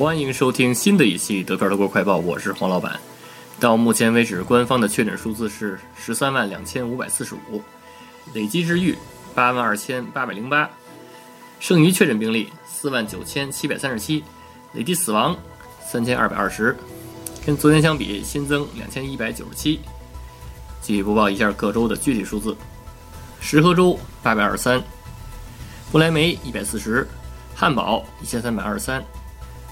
欢迎收听新的一期德票德国快报，我是黄老板。到目前为止，官方的确诊数字是十三万两千五百四十五，累计治愈八万二千八百零八，剩余确诊病例四万九千七百三十七，累计死亡三千二百二十，跟昨天相比新增两千一百九十七。继续播报一下各州的具体数字：石河州八百二十三，不来梅一百四十，汉堡一千三百二十三，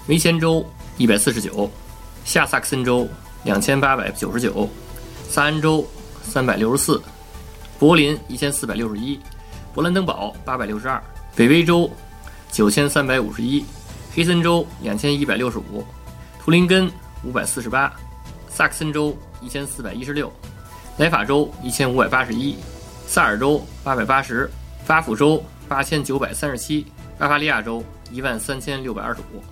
梅前州一百四十九，下萨克森州两千八百九十九，萨恩州三百六十四，柏林一千四百六十一，勃兰登堡八百六十二，北威州九千三百五十一，黑森州两千一百六十五，图林根五百四十八，萨克森州一千四百一十六。莱法州一千五百八十一，萨尔州八百八十，巴甫州八千九百三十七，巴伐利亚州一万三千六百二十五。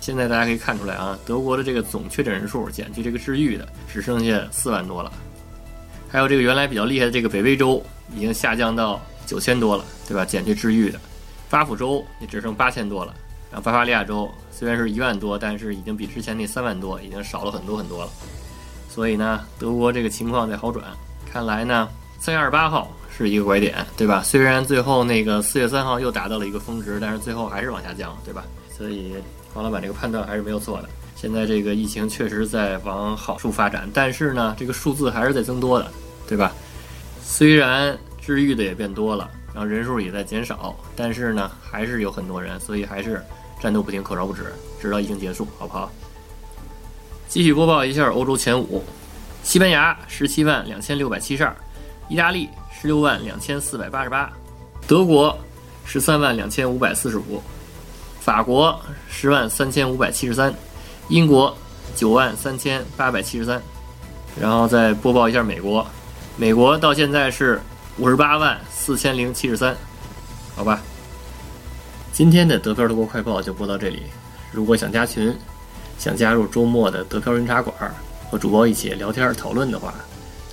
现在大家可以看出来啊，德国的这个总确诊人数减去这个治愈的，只剩下四万多了。还有这个原来比较厉害的这个北威州已经下降到九千多了，对吧？减去治愈的，巴甫州也只剩八千多了。然后巴伐利亚州虽然是一万多，但是已经比之前那三万多已经少了很多很多了。所以呢，德国这个情况在好转。看来呢，三月二十八号是一个拐点，对吧？虽然最后那个四月三号又达到了一个峰值，但是最后还是往下降，对吧？所以黄老板这个判断还是没有错的。现在这个疫情确实在往好处发展，但是呢，这个数字还是在增多的，对吧？虽然治愈的也变多了，然后人数也在减少，但是呢，还是有很多人，所以还是战斗不停，口罩不止，直到疫情结束，好不好？继续播报一下欧洲前五：西班牙十七万两千六百七十二，意大利十六万两千四百八十八，德国十三万两千五百四十五，法国十万三千五百七十三，英国九万三千八百七十三。然后再播报一下美国，美国到现在是五十八万四千零七十三，好吧。今天的德票德国快报就播到这里，如果想加群。想加入周末的德飘人茶馆，和主播一起聊天讨论的话，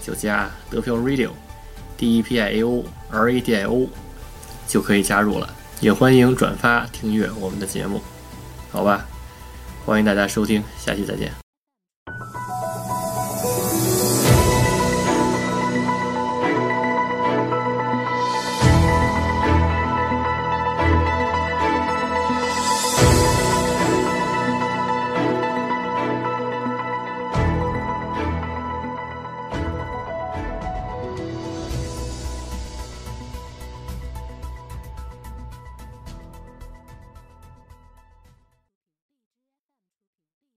就加德飘 Radio D E P I A O R A D I O，就可以加入了。也欢迎转发订阅我们的节目，好吧？欢迎大家收听，下期再见。